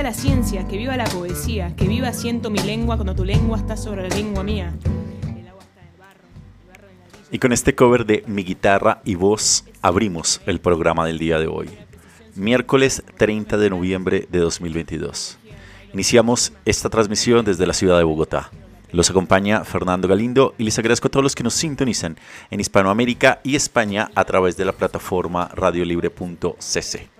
Viva la ciencia, que viva la poesía, que viva siento mi lengua cuando tu lengua está sobre la lengua mía. Y con este cover de Mi guitarra y voz abrimos el programa del día de hoy. Miércoles 30 de noviembre de 2022. Iniciamos esta transmisión desde la ciudad de Bogotá. Los acompaña Fernando Galindo y les agradezco a todos los que nos sintonizan en Hispanoamérica y España a través de la plataforma radiolibre.cc.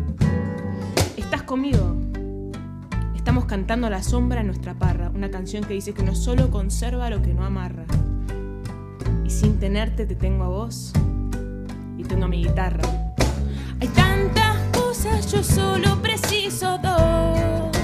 ¿Estás conmigo? Estamos cantando a la sombra en nuestra parra, una canción que dice que no solo conserva lo que no amarra. Y sin tenerte te tengo a vos y tengo a mi guitarra. Hay tantas cosas, yo solo preciso dos.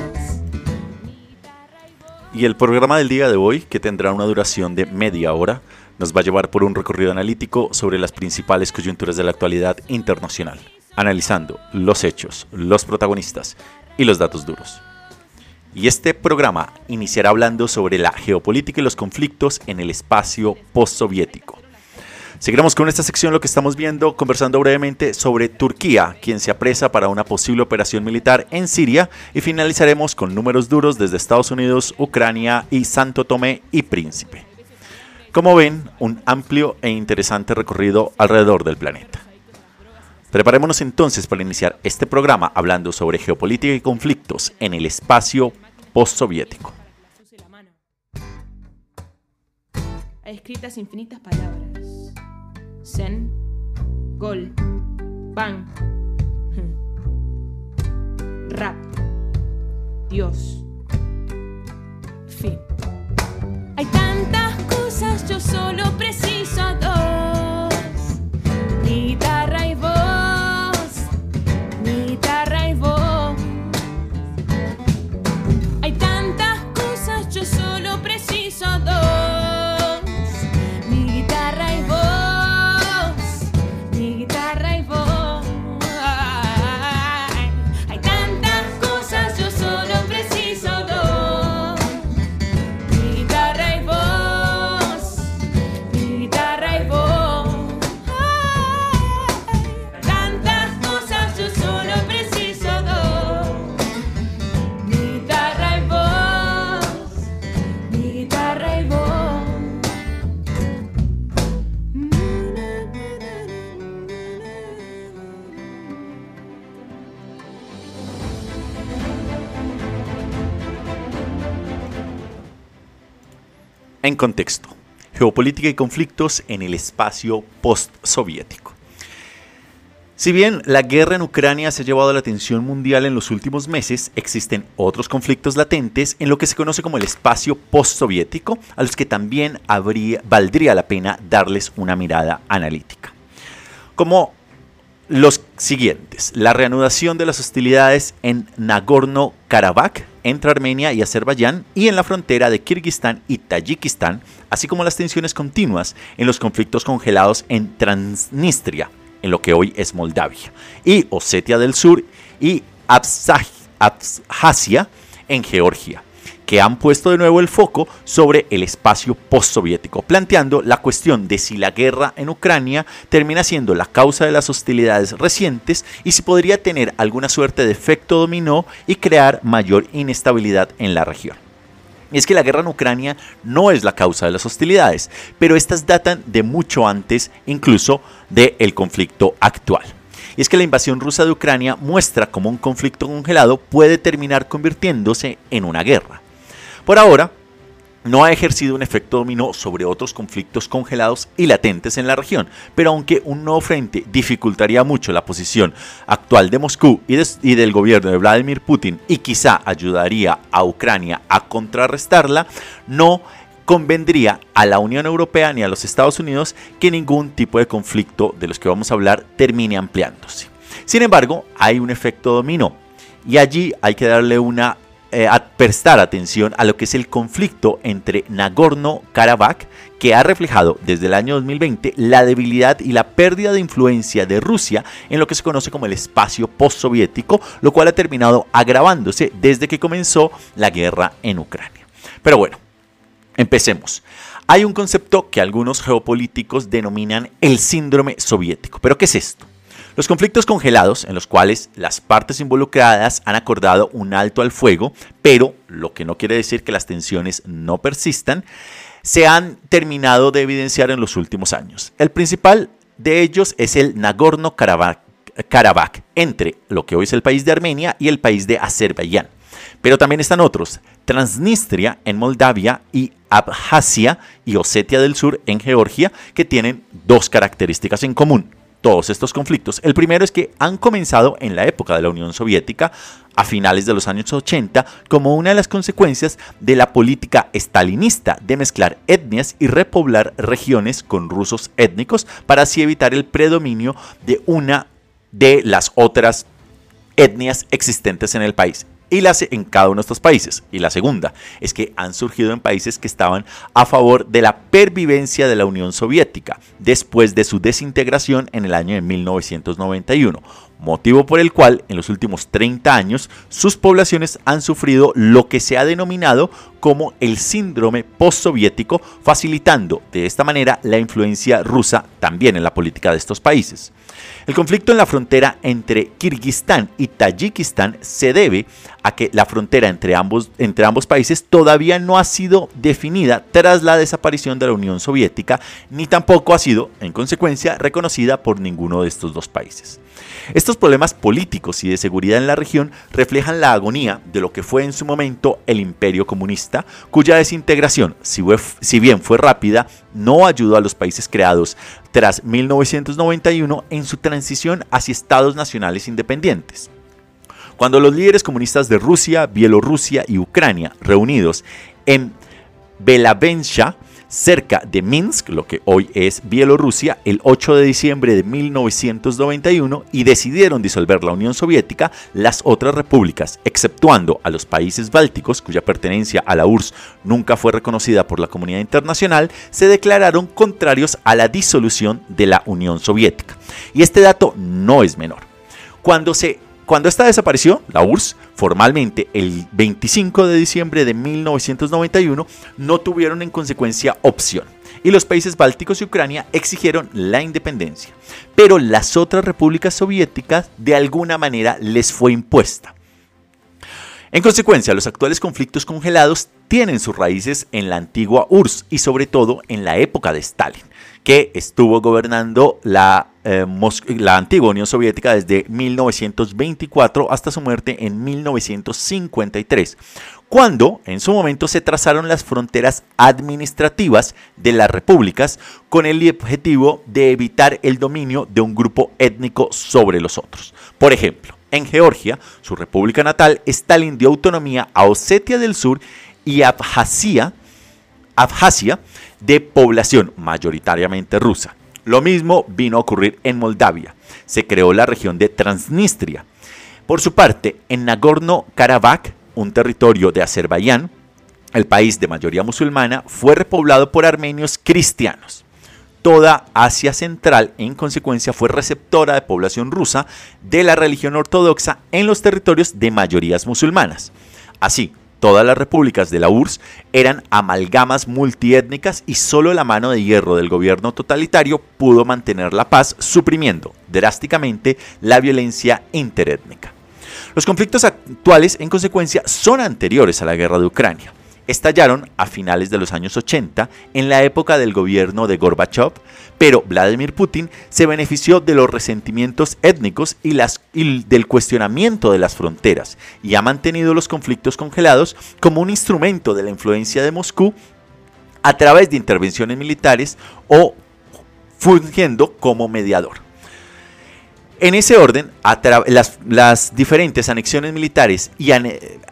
Y el programa del día de hoy, que tendrá una duración de media hora, nos va a llevar por un recorrido analítico sobre las principales coyunturas de la actualidad internacional, analizando los hechos, los protagonistas y los datos duros. Y este programa iniciará hablando sobre la geopolítica y los conflictos en el espacio postsoviético. Seguiremos con esta sección lo que estamos viendo, conversando brevemente sobre Turquía, quien se apresa para una posible operación militar en Siria, y finalizaremos con números duros desde Estados Unidos, Ucrania y Santo Tomé y Príncipe. Como ven, un amplio e interesante recorrido alrededor del planeta. Preparémonos entonces para iniciar este programa hablando sobre geopolítica y conflictos en el espacio postsoviético. Hay escritas infinitas palabras. Zen, gol, bang, rap, Dios, fin. Hay tantas cosas, yo solo preciso dos. En contexto, geopolítica y conflictos en el espacio postsoviético. Si bien la guerra en Ucrania se ha llevado la atención mundial en los últimos meses, existen otros conflictos latentes en lo que se conoce como el espacio postsoviético, a los que también valdría la pena darles una mirada analítica. Como los siguientes, la reanudación de las hostilidades en Nagorno-Karabaj entre Armenia y Azerbaiyán y en la frontera de Kirguistán y Tayikistán, así como las tensiones continuas en los conflictos congelados en Transnistria, en lo que hoy es Moldavia, y Osetia del Sur y Abjasia en Georgia, que han puesto de nuevo el foco sobre el espacio postsoviético, planteando la cuestión de si la guerra en Ucrania termina siendo la causa de las hostilidades recientes y si podría tener alguna suerte de efecto dominó y crear mayor inestabilidad en la región. Y es que la guerra en Ucrania no es la causa de las hostilidades, pero estas datan de mucho antes incluso del conflicto actual. Y es que la invasión rusa de Ucrania muestra cómo un conflicto congelado puede terminar convirtiéndose en una guerra. Por ahora, no ha ejercido un efecto dominó sobre otros conflictos congelados y latentes en la región, pero aunque un nuevo frente dificultaría mucho la posición actual de Moscú y, y, del gobierno de Vladimir Putin y quizá ayudaría a Ucrania a contrarrestarla, no convendría a la Unión Europea ni a los Estados Unidos que ningún tipo de conflicto de los que vamos a hablar termine ampliándose. Sin embargo, hay un efecto dominó y allí hay que darle una eh, prestar atención a lo que es el conflicto entre Nagorno-Karabaj, que ha reflejado desde el año 2020 la debilidad y la pérdida de influencia de Rusia en lo que se conoce como el espacio postsoviético, lo cual ha terminado agravándose desde que comenzó la guerra en Ucrania. Pero bueno, empecemos. Hay un concepto que algunos geopolíticos denominan el síndrome soviético. ¿Pero qué es esto? Los conflictos congelados, en los cuales las partes involucradas han acordado un alto al fuego, pero lo que no quiere decir que las tensiones no persistan, se han terminado de evidenciar en los últimos años. El principal de ellos es el Nagorno-Karabaj entre lo que hoy es el país de Armenia y el país de Azerbaiyán. Pero también están otros, Transnistria en Moldavia y Abjasia y Osetia del Sur en Georgia, que tienen dos características en común todos estos conflictos. El primero es que han comenzado en la época de la Unión Soviética, a finales de los años 80, como una de las consecuencias de la política estalinista de mezclar etnias y repoblar regiones con rusos étnicos para así evitar el predominio de una de las otras etnias existentes en el país y la, en cada uno de estos países. Y la segunda es que han surgido en países que estaban a favor de la pervivencia de la Unión Soviética después de su desintegración en el año de 1991 motivo por el cual en los últimos 30 años sus poblaciones han sufrido lo que se ha denominado como el síndrome postsoviético, facilitando de esta manera la influencia rusa también en la política de estos países. El conflicto en la frontera entre Kirguistán y Tayikistán se debe a que la frontera entre ambos, entre ambos países todavía no ha sido definida tras la desaparición de la Unión Soviética, ni tampoco ha sido, en consecuencia, reconocida por ninguno de estos dos países. Estos problemas políticos y de seguridad en la región reflejan la agonía de lo que fue en su momento el imperio comunista, cuya desintegración, si bien fue rápida, no ayudó a los países creados tras 1991 en su transición hacia estados nacionales independientes. Cuando los líderes comunistas de Rusia, Bielorrusia y Ucrania, reunidos en Belavensha, cerca de Minsk, lo que hoy es Bielorrusia, el 8 de diciembre de 1991 y decidieron disolver la Unión Soviética, las otras repúblicas, exceptuando a los países bálticos, cuya pertenencia a la URSS nunca fue reconocida por la comunidad internacional, se declararon contrarios a la disolución de la Unión Soviética. Y este dato no es menor. Cuando se cuando esta desapareció, la URSS, formalmente el 25 de diciembre de 1991, no tuvieron en consecuencia opción y los países bálticos y Ucrania exigieron la independencia. Pero las otras repúblicas soviéticas de alguna manera les fue impuesta. En consecuencia, los actuales conflictos congelados tienen sus raíces en la antigua URSS y sobre todo en la época de Stalin, que estuvo gobernando la eh, la antigua Unión Soviética desde 1924 hasta su muerte en 1953, cuando en su momento se trazaron las fronteras administrativas de las repúblicas con el objetivo de evitar el dominio de un grupo étnico sobre los otros. Por ejemplo, en Georgia, su república natal, Stalin dio autonomía a Osetia del Sur y Abjasia, Abjasia de población mayoritariamente rusa. Lo mismo vino a ocurrir en Moldavia. Se creó la región de Transnistria. Por su parte, en Nagorno-Karabaj, un territorio de Azerbaiyán, el país de mayoría musulmana, fue repoblado por armenios cristianos. Toda Asia Central, en consecuencia, fue receptora de población rusa de la religión ortodoxa en los territorios de mayorías musulmanas. Así, Todas las repúblicas de la URSS eran amalgamas multiétnicas y solo la mano de hierro del gobierno totalitario pudo mantener la paz, suprimiendo drásticamente la violencia interétnica. Los conflictos actuales, en consecuencia, son anteriores a la guerra de Ucrania estallaron a finales de los años 80 en la época del gobierno de Gorbachev, pero Vladimir Putin se benefició de los resentimientos étnicos y, las, del cuestionamiento de las fronteras y ha mantenido los conflictos congelados como un instrumento de la influencia de Moscú a través de intervenciones militares o fungiendo como mediador. En ese orden, las, diferentes anexiones militares y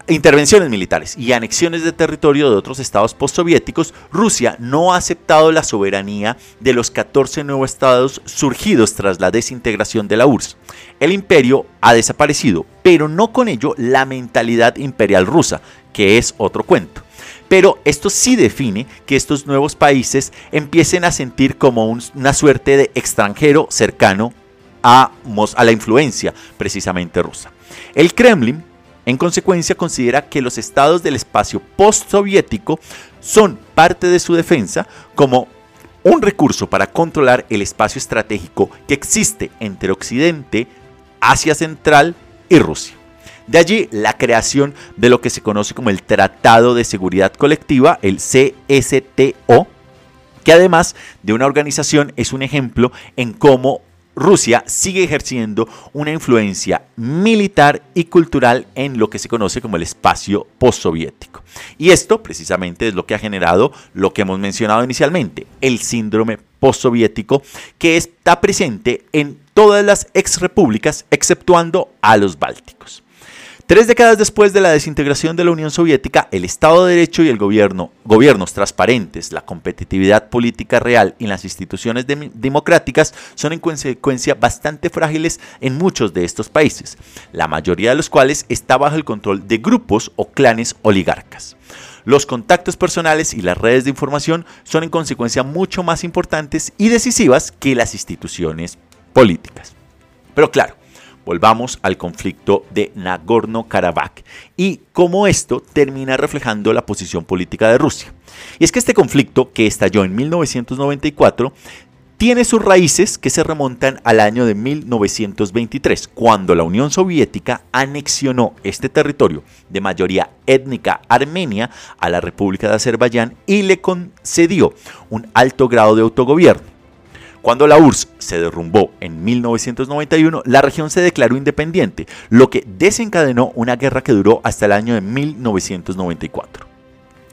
intervenciones militares y anexiones de territorio de otros estados postsoviéticos, Rusia no ha aceptado la soberanía de los 14 nuevos estados surgidos tras la desintegración de la URSS. El imperio ha desaparecido, pero no con ello la mentalidad imperial rusa, que es otro cuento. Pero esto sí define que estos nuevos países empiecen a sentir como una suerte de extranjero cercano a, la influencia precisamente rusa. El Kremlin, en consecuencia, considera que los estados del espacio postsoviético son parte de su defensa como un recurso para controlar el espacio estratégico que existe entre Occidente, Asia Central y Rusia. De allí la creación de lo que se conoce como el Tratado de Seguridad Colectiva, el CSTO, que además de una organización es un ejemplo en cómo Rusia sigue ejerciendo una influencia militar y cultural en lo que se conoce como el espacio postsoviético. Y esto precisamente es lo que ha generado lo que hemos mencionado inicialmente, el síndrome postsoviético, que está presente en todas las exrepúblicas exceptuando a los bálticos. Tres décadas después de la desintegración de la Unión Soviética, el Estado de Derecho y el gobierno, gobiernos transparentes, la competitividad política real y las instituciones democráticas son en consecuencia bastante frágiles en muchos de estos países, la mayoría de los cuales está bajo el control de grupos o clanes oligarcas. Los contactos personales y las redes de información son en consecuencia mucho más importantes y decisivas que las instituciones políticas. Pero claro, volvamos al conflicto de Nagorno-Karabaj y cómo esto termina reflejando la posición política de Rusia. Y es que este conflicto, que estalló en 1994, tiene sus raíces que se remontan al año de 1923, cuando la Unión Soviética anexionó este territorio de mayoría étnica armenia a la República de Azerbaiyán y le concedió un alto grado de autogobierno. Cuando la URSS se derrumbó en 1991, la región se declaró independiente, lo que desencadenó una guerra que duró hasta el año de 1994.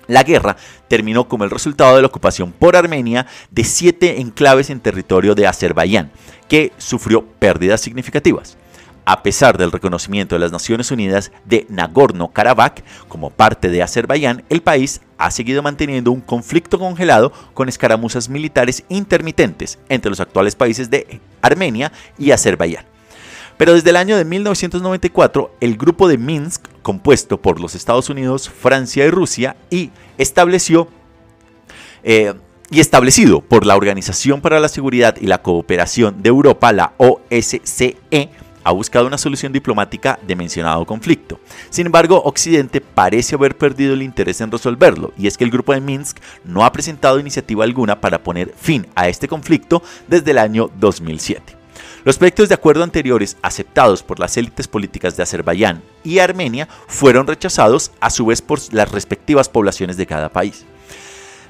La guerra terminó como el resultado de la ocupación por Armenia de siete enclaves en territorio de Azerbaiyán, que sufrió pérdidas significativas a pesar del reconocimiento de las Naciones Unidas de Nagorno-Karabaj como parte de Azerbaiyán, el país ha seguido manteniendo un conflicto congelado con escaramuzas militares intermitentes entre los actuales países de Armenia y Azerbaiyán. Pero desde el año de 1994, el grupo de Minsk, compuesto por los Estados Unidos, Francia y Rusia, y estableció eh, y establecido por la Organización para la Seguridad y la Cooperación de Europa, la OSCE, ha buscado una solución diplomática de mencionado conflicto. Sin embargo, Occidente parece haber perdido el interés en resolverlo, y es que el grupo de Minsk no ha presentado iniciativa alguna para poner fin a este conflicto desde el año 2007. Los proyectos de acuerdo anteriores aceptados por las élites políticas de Azerbaiyán y Armenia fueron rechazados a su vez por las respectivas poblaciones de cada país.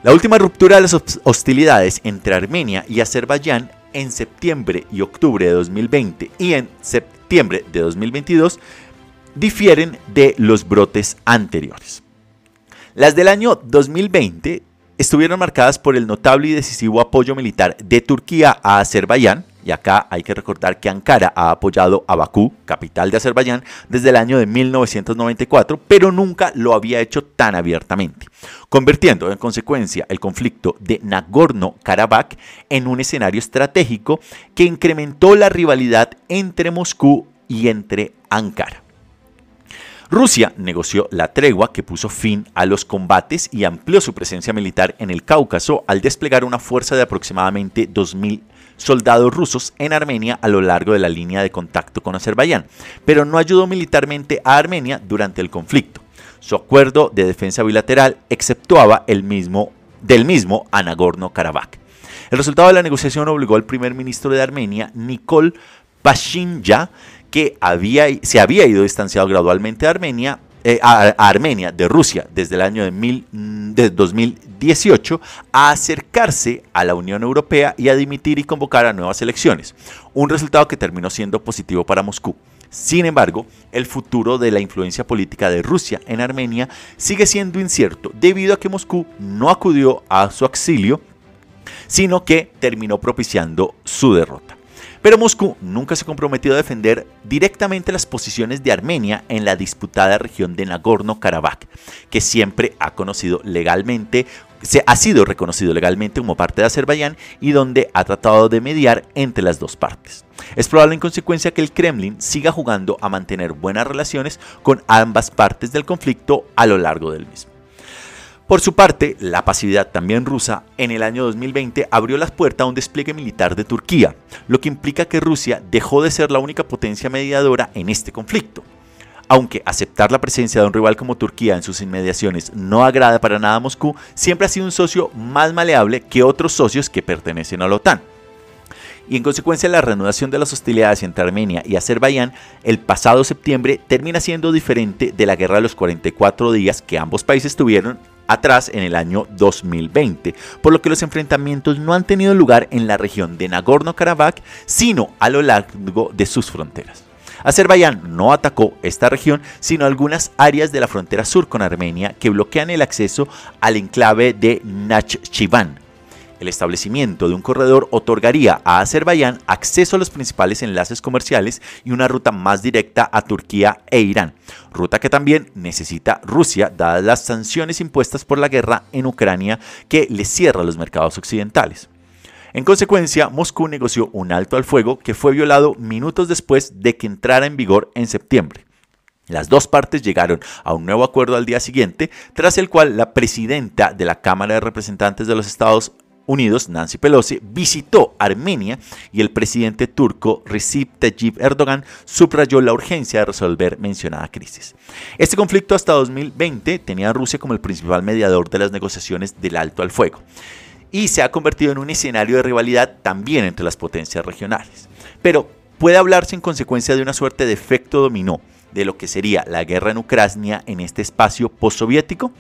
La última ruptura de las hostilidades entre Armenia y Azerbaiyán en septiembre y octubre de 2020 y en septiembre de 2022 difieren de los brotes anteriores. Las del año 2020 estuvieron marcadas por el notable y decisivo apoyo militar de Turquía a Azerbaiyán, y acá hay que recordar que Ankara ha apoyado a Bakú, capital de Azerbaiyán, desde el año de 1994, pero nunca lo había hecho tan abiertamente, convirtiendo en consecuencia el conflicto de Nagorno-Karabaj en un escenario estratégico que incrementó la rivalidad entre Moscú y entre Ankara. Rusia negoció la tregua que puso fin a los combates y amplió su presencia militar en el Cáucaso al desplegar una fuerza de aproximadamente 2.000 soldados rusos en Armenia a lo largo de la línea de contacto con Azerbaiyán, pero no ayudó militarmente a Armenia durante el conflicto. Su acuerdo de defensa bilateral exceptuaba el mismo, del mismo a Nagorno-Karabaj. El resultado de la negociación obligó al primer ministro de Armenia, Nikol Pashinyan, que había, se había ido distanciado gradualmente de Armenia, eh, a, Armenia de Rusia desde el año de, mil, mm, de 2018 a acercarse a la Unión Europea y a dimitir y convocar a nuevas elecciones, un resultado que terminó siendo positivo para Moscú. Sin embargo, el futuro de la influencia política de Rusia en Armenia sigue siendo incierto debido a que Moscú no acudió a su auxilio, sino que terminó propiciando su derrota. Pero Moscú nunca se comprometió a defender directamente las posiciones de Armenia en la disputada región de Nagorno-Karabaj, que siempre ha conocido legalmente se ha sido reconocido legalmente como parte de Azerbaiyán y donde ha tratado de mediar entre las dos partes. Es probable en consecuencia que el Kremlin siga jugando a mantener buenas relaciones con ambas partes del conflicto a lo largo del mismo. Por su parte, la pasividad también rusa en el año 2020 abrió las puertas a un despliegue militar de Turquía, lo que implica que Rusia dejó de ser la única potencia mediadora en este conflicto. Aunque aceptar la presencia de un rival como Turquía en sus inmediaciones no agrada para nada a Moscú, siempre ha sido un socio más maleable que otros socios que pertenecen a la OTAN y en consecuencia la reanudación de las hostilidades entre Armenia y Azerbaiyán el pasado septiembre termina siendo diferente de la guerra de los 44 días que ambos países tuvieron atrás en el año 2020, por lo que los enfrentamientos no han tenido lugar en la región de Nagorno-Karabaj, sino a lo largo de sus fronteras. Azerbaiyán no atacó esta región, sino algunas áreas de la frontera sur con Armenia que bloquean el acceso al enclave de Nakhchivan, el establecimiento de un corredor otorgaría a Azerbaiyán acceso a los principales enlaces comerciales y una ruta más directa a Turquía e Irán, ruta que también necesita Rusia dadas las sanciones impuestas por la guerra en Ucrania que le cierra los mercados occidentales. En consecuencia, Moscú negoció un alto al fuego que fue violado minutos después de que entrara en vigor en septiembre. Las dos partes llegaron a un nuevo acuerdo al día siguiente, tras el cual la presidenta de la Cámara de Representantes de los Estados Unidos, Nancy Pelosi, visitó Armenia y el presidente turco Recep Tayyip Erdogan subrayó la urgencia de resolver mencionada crisis. Este conflicto hasta 2020 tenía a Rusia como el principal mediador de las negociaciones del alto al fuego y se ha convertido en un escenario de rivalidad también entre las potencias regionales. Pero puede hablarse en consecuencia de una suerte de efecto dominó de lo que sería la guerra en Ucrania en este espacio postsoviético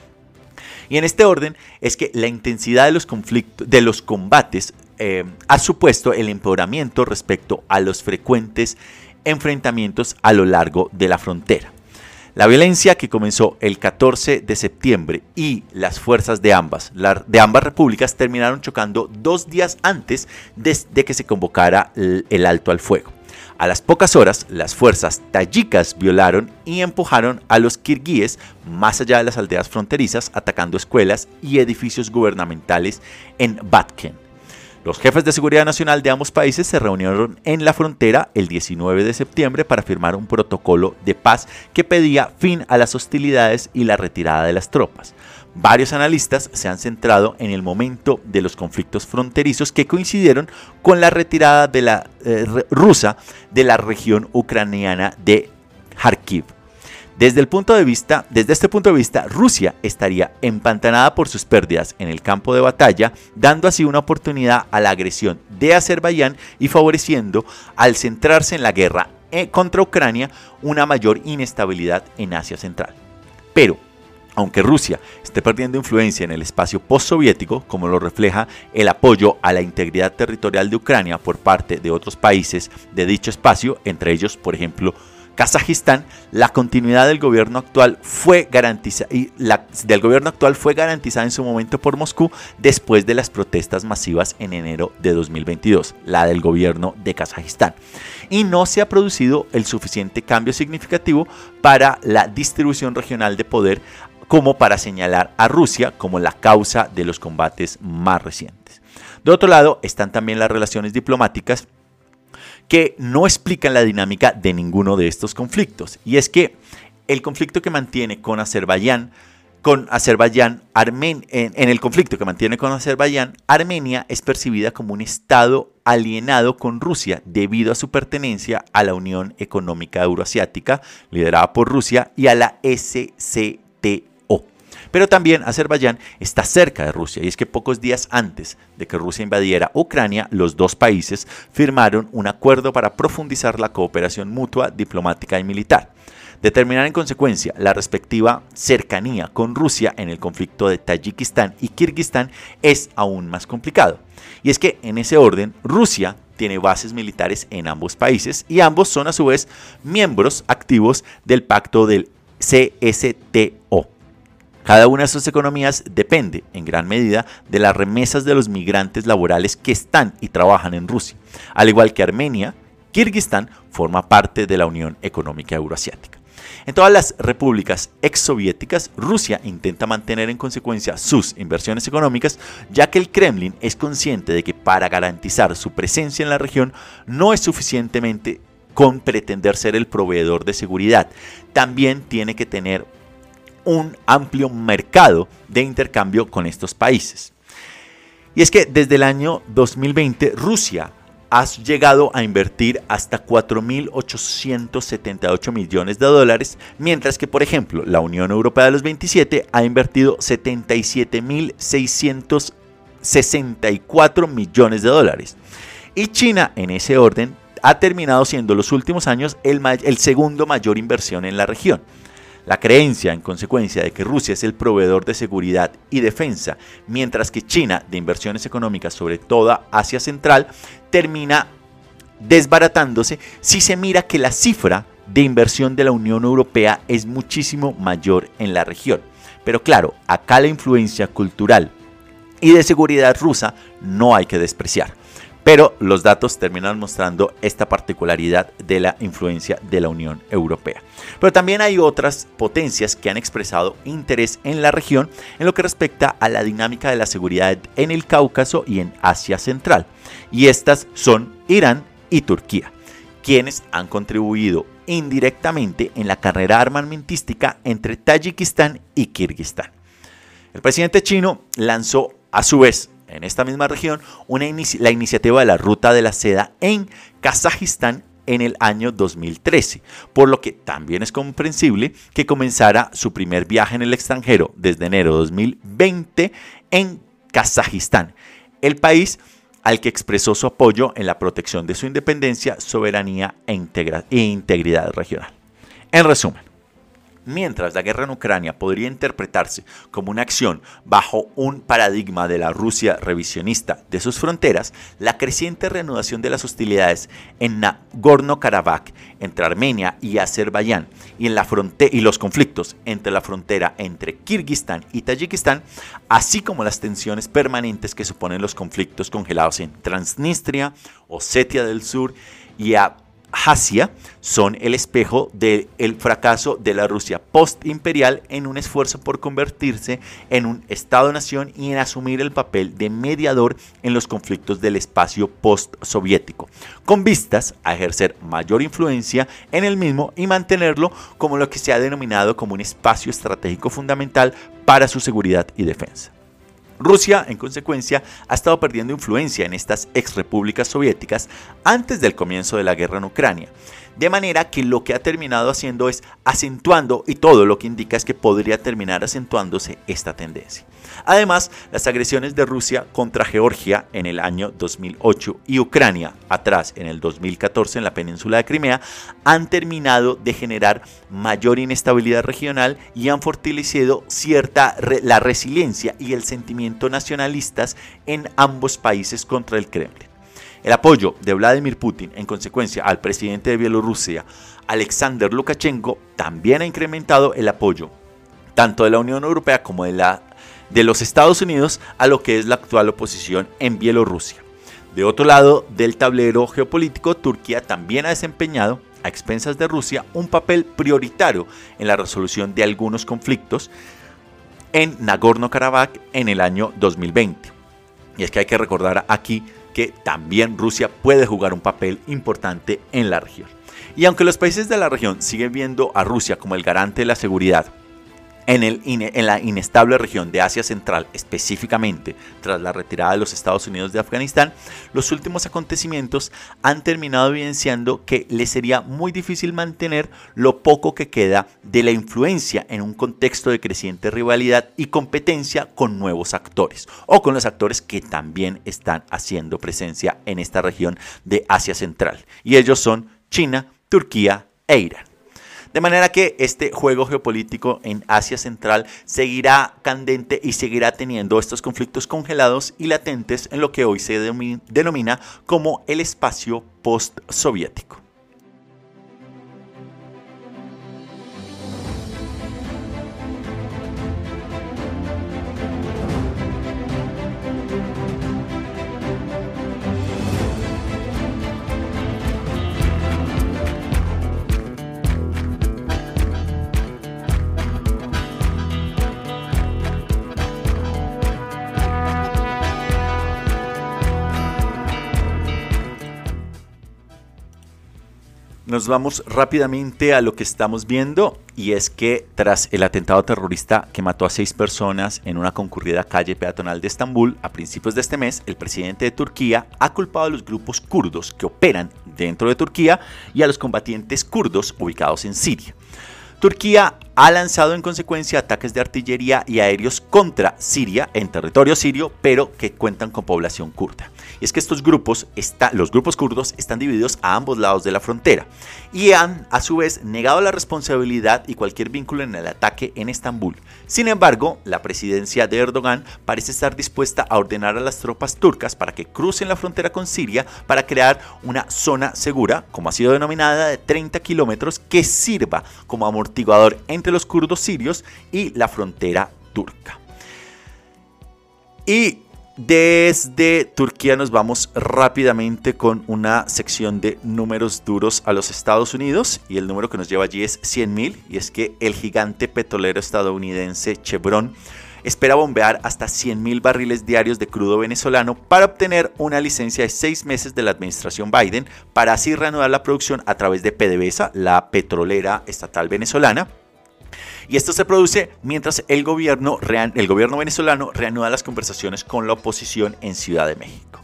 y en este orden es que la intensidad de los conflictos, de los combates, eh, ha supuesto el empeoramiento respecto a los frecuentes enfrentamientos a lo largo de la frontera. La violencia que comenzó el 14 de septiembre y las fuerzas de ambas, de ambas repúblicas terminaron chocando dos días antes de que se convocara el alto al fuego. A las pocas horas, las fuerzas tayicas violaron y empujaron a los kirguíes más allá de las aldeas fronterizas, atacando escuelas y edificios gubernamentales en Batken. Los jefes de seguridad nacional de ambos países se reunieron en la frontera el 19 de septiembre para firmar un protocolo de paz que pedía fin a las hostilidades y la retirada de las tropas. Varios analistas se han centrado en el momento de los conflictos fronterizos que coincidieron con la retirada de la eh, rusa de la región ucraniana de Kharkiv. Desde, el punto de vista, desde este punto de vista, Rusia estaría empantanada por sus pérdidas en el campo de batalla, dando así una oportunidad a la agresión de Azerbaiyán y favoreciendo, al centrarse en la guerra eh, contra Ucrania, una mayor inestabilidad en Asia Central. Pero aunque Rusia esté perdiendo influencia en el espacio postsoviético, como lo refleja el apoyo a la integridad territorial de Ucrania por parte de otros países de dicho espacio, entre ellos, por ejemplo, Kazajistán, la continuidad del gobierno actual fue garantizada del gobierno actual fue garantizada en su momento por Moscú después de las protestas masivas en enero de 2022, la del gobierno de Kazajistán. Y no se ha producido el suficiente cambio significativo para la distribución regional de poder como para señalar a Rusia como la causa de los combates más recientes. De otro lado, están también las relaciones diplomáticas que no explican la dinámica de ninguno de estos conflictos. Y es que el conflicto que mantiene con Azerbaiyán, con Azerbaiyán, en, en el conflicto que mantiene con Azerbaiyán, Armenia es percibida como un Estado alienado con Rusia debido a su pertenencia a la Unión Económica Euroasiática, liderada por Rusia, y a la SC STO. Pero también Azerbaiyán está cerca de Rusia y es que pocos días antes de que Rusia invadiera Ucrania, los dos países firmaron un acuerdo para profundizar la cooperación mutua diplomática y militar. Determinar en consecuencia la respectiva cercanía con Rusia en el conflicto de Tayikistán y Kirguistán es aún más complicado. Y es que en ese orden, Rusia tiene bases militares en ambos países y ambos son a su vez miembros activos del pacto del CSTO. Cada una de sus economías depende en gran medida de las remesas de los migrantes laborales que están y trabajan en Rusia, al igual que Armenia, Kirguistán forma parte de la Unión Económica Euroasiática. En todas las repúblicas exsoviéticas, Rusia intenta mantener en consecuencia sus inversiones económicas, ya que el Kremlin es consciente de que para garantizar su presencia en la región no es suficientemente con pretender ser el proveedor de seguridad, también tiene que tener un amplio mercado de intercambio con estos países. Y es que desde el año 2020 Rusia has llegado a invertir hasta 4.878 millones de dólares, mientras que, por ejemplo, la Unión Europea de los 27 ha invertido 77.664 millones de dólares. Y China, en ese orden, ha terminado siendo los últimos años el, el segundo mayor inversión en la región. La creencia, en consecuencia, de que Rusia es el proveedor de seguridad y defensa, mientras que China de inversiones económicas sobre toda Asia Central, termina desbaratándose si se mira que la cifra de inversión de la Unión Europea es muchísimo mayor en la región. Pero claro, acá la influencia cultural y de seguridad rusa no hay que despreciar. Pero los datos terminan mostrando esta particularidad de la influencia de la Unión Europea. Pero también hay otras potencias que han expresado interés en la región en lo que respecta a la dinámica de la seguridad en el Cáucaso y en Asia Central. Y estas son Irán y Turquía, quienes han contribuido indirectamente en la carrera armamentística entre Tayikistán y Kirguistán. El presidente chino lanzó a su vez en esta misma región una la iniciativa de la Ruta de la Seda en Kazajistán en el año 2013, por lo que también es comprensible que comenzara su primer viaje en el extranjero desde enero de 2020 en Kazajistán, el país al que expresó su apoyo en la protección de su independencia, soberanía e, e integridad regional. En resumen, Mientras la guerra en Ucrania podría interpretarse como una acción bajo un paradigma de la Rusia revisionista de sus fronteras, la creciente reanudación de las hostilidades en Nagorno-Karabaj entre Armenia y Azerbaiyán y, en la y los conflictos entre la frontera entre Kirguistán y Tayikistán, así como las tensiones permanentes que suponen los conflictos congelados en Transnistria, Osetia del Sur y a Asia son el espejo del fracaso de la Rusia post-imperial en un esfuerzo por convertirse en un Estado-nación y en asumir el papel de mediador en los conflictos del espacio post-soviético, con vistas a ejercer mayor influencia en el mismo y mantenerlo como lo que se ha denominado como un espacio estratégico fundamental para su seguridad y defensa. Rusia, en consecuencia, ha estado perdiendo influencia en estas ex repúblicas soviéticas antes del comienzo de la guerra en Ucrania. De manera que lo que ha terminado haciendo es acentuando y todo lo que indica es que podría terminar acentuándose esta tendencia. Además, las agresiones de Rusia contra Georgia en el año 2008 y Ucrania atrás en el 2014 en la península de Crimea han terminado de generar mayor inestabilidad regional y han fortalecido cierta la resiliencia y el sentimiento nacionalistas en ambos países contra el Kremlin. El apoyo de Vladimir Putin, en consecuencia, al presidente de Bielorrusia, Alexander Lukashenko, también ha incrementado el apoyo tanto de la Unión Europea como de, la, de los Estados Unidos a lo que es la actual oposición en Bielorrusia. De otro lado del tablero geopolítico, Turquía también ha desempeñado, a expensas de Rusia, un papel prioritario en la resolución de algunos conflictos en Nagorno-Karabaj en el año 2020. Y es que hay que recordar aquí que también Rusia puede jugar un papel importante en la región. Y aunque los países de la región siguen viendo a Rusia como el garante de la seguridad En, la inestable región de Asia Central, específicamente tras la retirada de los Estados Unidos de Afganistán, los últimos acontecimientos han terminado evidenciando que le sería muy difícil mantener lo poco que queda de la influencia en un contexto de creciente rivalidad y competencia con nuevos actores o con los actores que también están haciendo presencia en esta región de Asia Central. Y ellos son China, Turquía e Irán. De manera que este juego geopolítico en Asia Central seguirá candente y seguirá teniendo estos conflictos congelados y latentes en lo que hoy se denomina como el espacio post-soviético. Nos vamos rápidamente a lo que estamos viendo y es que tras el atentado terrorista que mató a seis personas en una concurrida calle peatonal de Estambul a principios de este mes, el presidente de Turquía ha culpado a los grupos kurdos que operan dentro de Turquía y a los combatientes kurdos ubicados en Siria. Turquía ha lanzado en consecuencia ataques de artillería y aéreos contra Siria en territorio sirio, pero que cuentan con población kurda. Y es que estos grupos, los grupos kurdos, están divididos a ambos lados de la frontera y han a su vez negado la responsabilidad y cualquier vínculo en el ataque en Estambul. Sin embargo, la presidencia de Erdogan parece estar dispuesta a ordenar a las tropas turcas para que crucen la frontera con Siria para crear una zona segura, como ha sido denominada, de 30 kilómetros que sirva como amortiguador los kurdos sirios y la frontera turca. Y desde Turquía nos vamos rápidamente con una sección de números duros a los Estados Unidos y el número que nos lleva allí es 100.000 y es que el gigante petrolero estadounidense Chevron espera bombear hasta 100.000 barriles diarios de crudo venezolano para obtener una licencia de seis meses de la administración Biden para así reanudar la producción a través de PDVSA, la petrolera estatal venezolana y esto se produce mientras el gobierno, el gobierno venezolano reanuda las conversaciones con la oposición en Ciudad de México.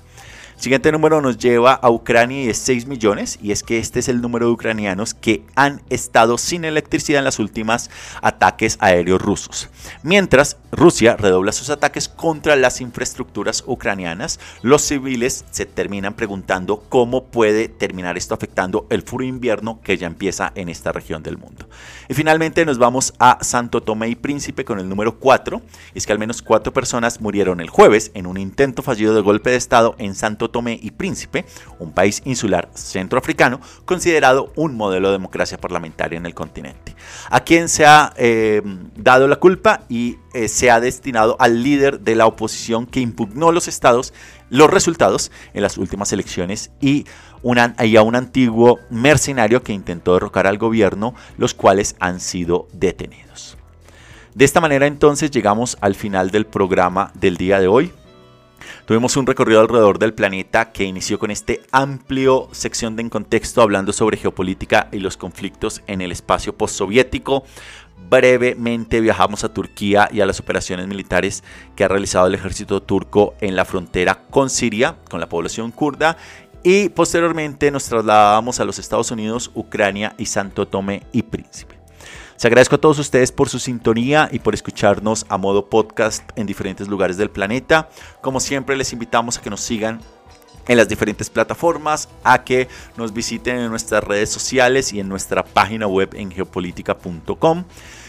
Siguiente número nos lleva a Ucrania y es 6 millones y es que este es el número de ucranianos que han estado sin electricidad en los últimos ataques aéreos rusos. Mientras Rusia redobla sus ataques contra las infraestructuras ucranianas, los civiles se terminan preguntando cómo puede terminar esto afectando el frío invierno que ya empieza en esta región del mundo. Y finalmente nos vamos a Santo Tomé y Príncipe con el número 4. Es que al menos cuatro personas murieron el jueves en un intento fallido de golpe de Estado en Santo Tomé y Príncipe, un país insular centroafricano considerado un modelo de democracia parlamentaria en el continente, a quien se ha eh, dado la culpa y eh, se ha destinado al líder de la oposición que impugnó los estados los resultados en las últimas elecciones y, y, a un antiguo mercenario que intentó derrocar al gobierno, los cuales han sido detenidos. De esta manera entonces llegamos al final del programa del día de hoy. Tuvimos un recorrido alrededor del planeta que inició con este amplio sección de en contexto hablando sobre geopolítica y los conflictos en el espacio postsoviético. Brevemente viajamos a Turquía y a las operaciones militares que ha realizado el ejército turco en la frontera con Siria, con la población kurda. Y posteriormente nos trasladamos a los Estados Unidos, Ucrania y Santo Tomé y Príncipe. Les agradezco a todos ustedes por su sintonía y por escucharnos a modo podcast en diferentes lugares del planeta. Como siempre, les invitamos a que nos sigan en las diferentes plataformas, a que nos visiten en nuestras redes sociales y en nuestra página web en geopolítica.com.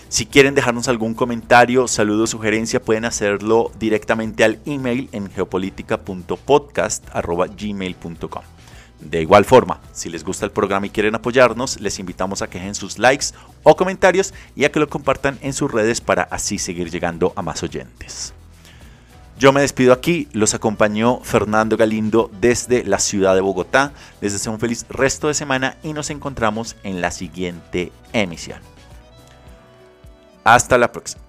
Si quieren dejarnos algún comentario, saludo o sugerencia, pueden hacerlo directamente al email en geopolítica.podcast.gmail.com. De igual forma, si les gusta el programa y quieren apoyarnos, les invitamos a que dejen sus likes o comentarios y a que lo compartan en sus redes para así seguir llegando a más oyentes. Yo me despido aquí, los acompañó Fernando Galindo desde la ciudad de Bogotá. Les deseo un feliz resto de semana y nos encontramos en la siguiente emisión. Hasta la próxima.